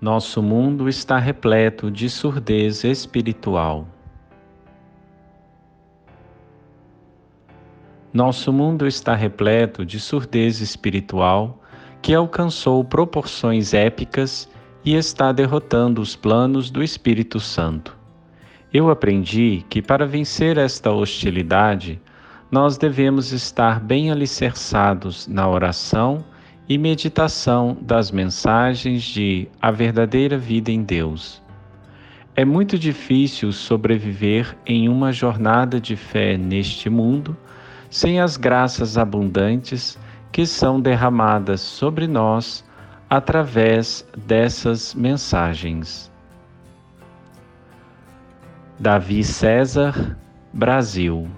Nosso mundo está repleto de surdez espiritual. Nosso mundo está repleto de surdez espiritual que alcançou proporções épicas e está derrotando os planos do Espírito Santo. Eu aprendi que para vencer esta hostilidade, nós devemos estar bem alicerçados na oração e meditação das mensagens de A Verdadeira Vida em Deus. É muito difícil sobreviver em uma jornada de fé neste mundo sem as graças abundantes que são derramadas sobre nós através dessas mensagens. Davi César, Brasil